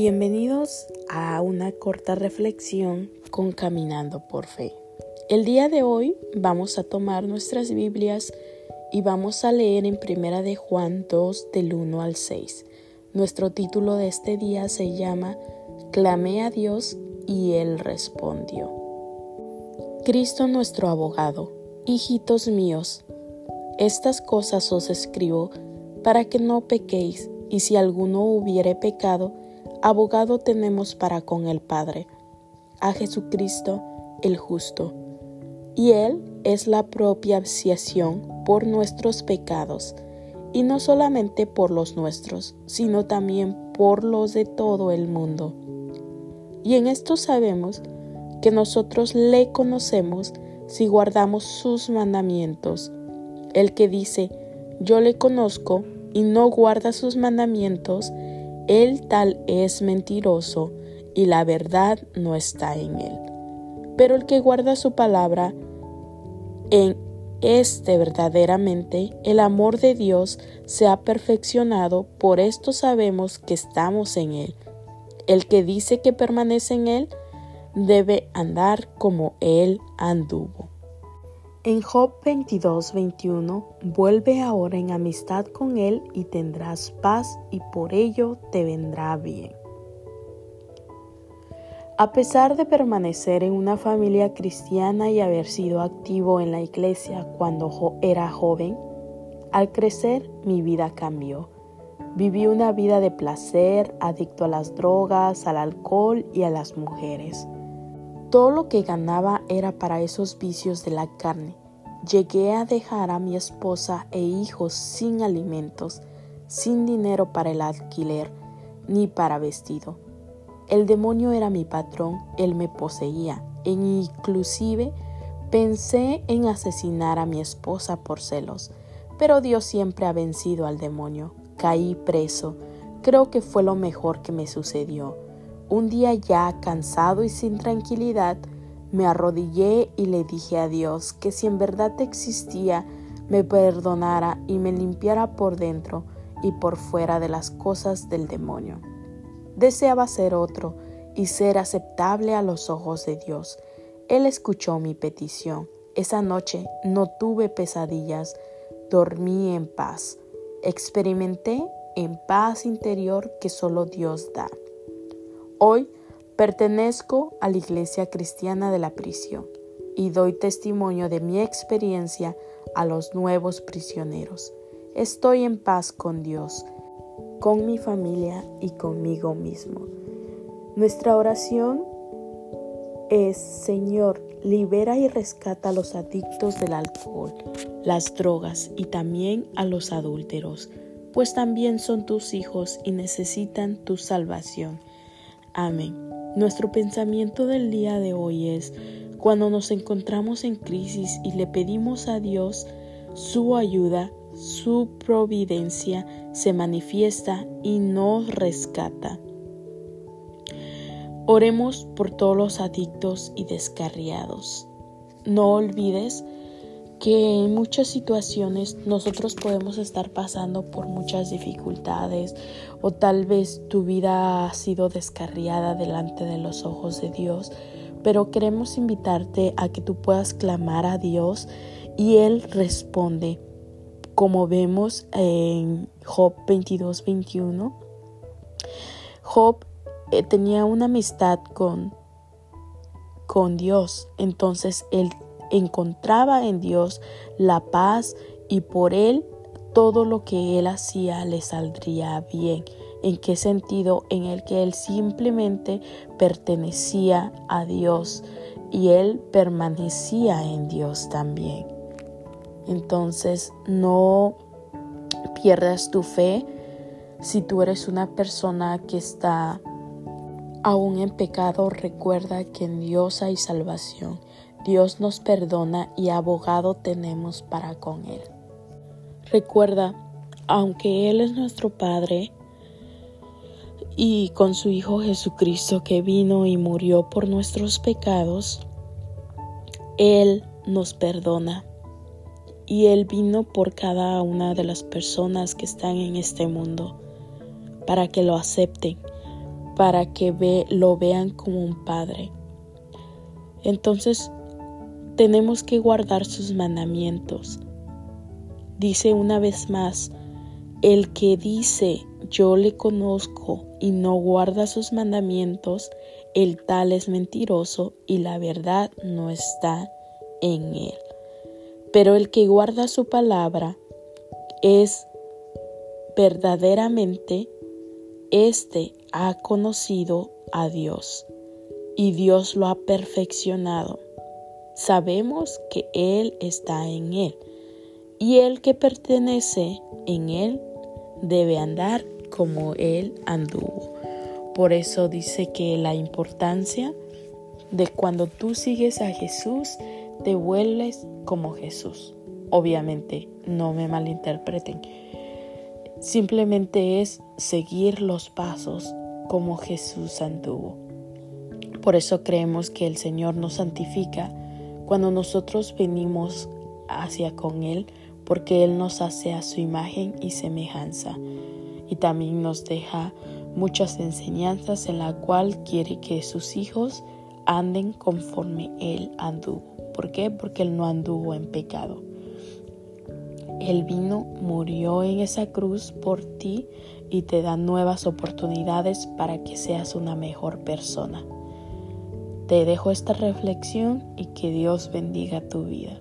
Bienvenidos a una corta reflexión con Caminando por Fe. El día de hoy vamos a tomar nuestras Biblias y vamos a leer en Primera de Juan 2 del 1 al 6. Nuestro título de este día se llama Clamé a Dios y Él respondió. Cristo nuestro abogado, hijitos míos, estas cosas os escribo para que no pequéis, y si alguno hubiere pecado, abogado tenemos para con el Padre, a Jesucristo el justo. Y Él es la propia propiciación por nuestros pecados, y no solamente por los nuestros, sino también por los de todo el mundo. Y en esto sabemos que nosotros le conocemos si guardamos sus mandamientos. El que dice, yo le conozco y no guarda sus mandamientos, él tal es mentiroso y la verdad no está en él. Pero el que guarda su palabra, en este verdaderamente el amor de Dios se ha perfeccionado, por esto sabemos que estamos en él. El que dice que permanece en él debe andar como él anduvo. En Job 22, 21, vuelve ahora en amistad con Él y tendrás paz y por ello te vendrá bien. A pesar de permanecer en una familia cristiana y haber sido activo en la iglesia cuando era joven, al crecer mi vida cambió. Viví una vida de placer, adicto a las drogas, al alcohol y a las mujeres. Todo lo que ganaba era para esos vicios de la carne. Llegué a dejar a mi esposa e hijos sin alimentos, sin dinero para el alquiler, ni para vestido. El demonio era mi patrón, él me poseía, e inclusive pensé en asesinar a mi esposa por celos, pero Dios siempre ha vencido al demonio. Caí preso. Creo que fue lo mejor que me sucedió. Un día ya cansado y sin tranquilidad, me arrodillé y le dije a Dios que si en verdad existía, me perdonara y me limpiara por dentro y por fuera de las cosas del demonio. Deseaba ser otro y ser aceptable a los ojos de Dios. Él escuchó mi petición. Esa noche no tuve pesadillas, dormí en paz. Experimenté en paz interior que solo Dios da. Hoy pertenezco a la Iglesia Cristiana de la Prisión y doy testimonio de mi experiencia a los nuevos prisioneros. Estoy en paz con Dios, con mi familia y conmigo mismo. Nuestra oración es, Señor, libera y rescata a los adictos del alcohol, las drogas y también a los adúlteros, pues también son tus hijos y necesitan tu salvación. Amén. Nuestro pensamiento del día de hoy es cuando nos encontramos en crisis y le pedimos a Dios su ayuda, su providencia se manifiesta y nos rescata. Oremos por todos los adictos y descarriados. No olvides que en muchas situaciones nosotros podemos estar pasando por muchas dificultades o tal vez tu vida ha sido descarriada delante de los ojos de Dios, pero queremos invitarte a que tú puedas clamar a Dios y Él responde. Como vemos en Job 22, 21, Job eh, tenía una amistad con, con Dios, entonces él encontraba en Dios la paz y por él todo lo que él hacía le saldría bien. ¿En qué sentido? En el que él simplemente pertenecía a Dios y él permanecía en Dios también. Entonces no pierdas tu fe si tú eres una persona que está aún en pecado, recuerda que en Dios hay salvación Dios nos perdona y abogado tenemos para con Él. Recuerda, aunque Él es nuestro Padre y con su Hijo Jesucristo que vino y murió por nuestros pecados, Él nos perdona. Y Él vino por cada una de las personas que están en este mundo para que lo acepten, para que lo vean como un padre. Entonces tenemos que guardar sus mandamientos. Dice una vez más, el que dice yo le conozco y no guarda sus mandamientos, el tal es mentiroso y la verdad no está en él. Pero el que guarda su palabra es verdaderamente, éste ha conocido a Dios y Dios lo ha perfeccionado. Sabemos que Él está en Él y el que pertenece en Él debe andar como Él anduvo. Por eso dice que la importancia de cuando tú sigues a Jesús, te vuelves como Jesús. Obviamente, no me malinterpreten. Simplemente es seguir los pasos como Jesús anduvo. Por eso creemos que el Señor nos santifica cuando nosotros venimos hacia con Él, porque Él nos hace a su imagen y semejanza. Y también nos deja muchas enseñanzas en la cual quiere que sus hijos anden conforme Él anduvo. ¿Por qué? Porque Él no anduvo en pecado. Él vino, murió en esa cruz por ti y te da nuevas oportunidades para que seas una mejor persona. Te dejo esta reflexión y que Dios bendiga tu vida.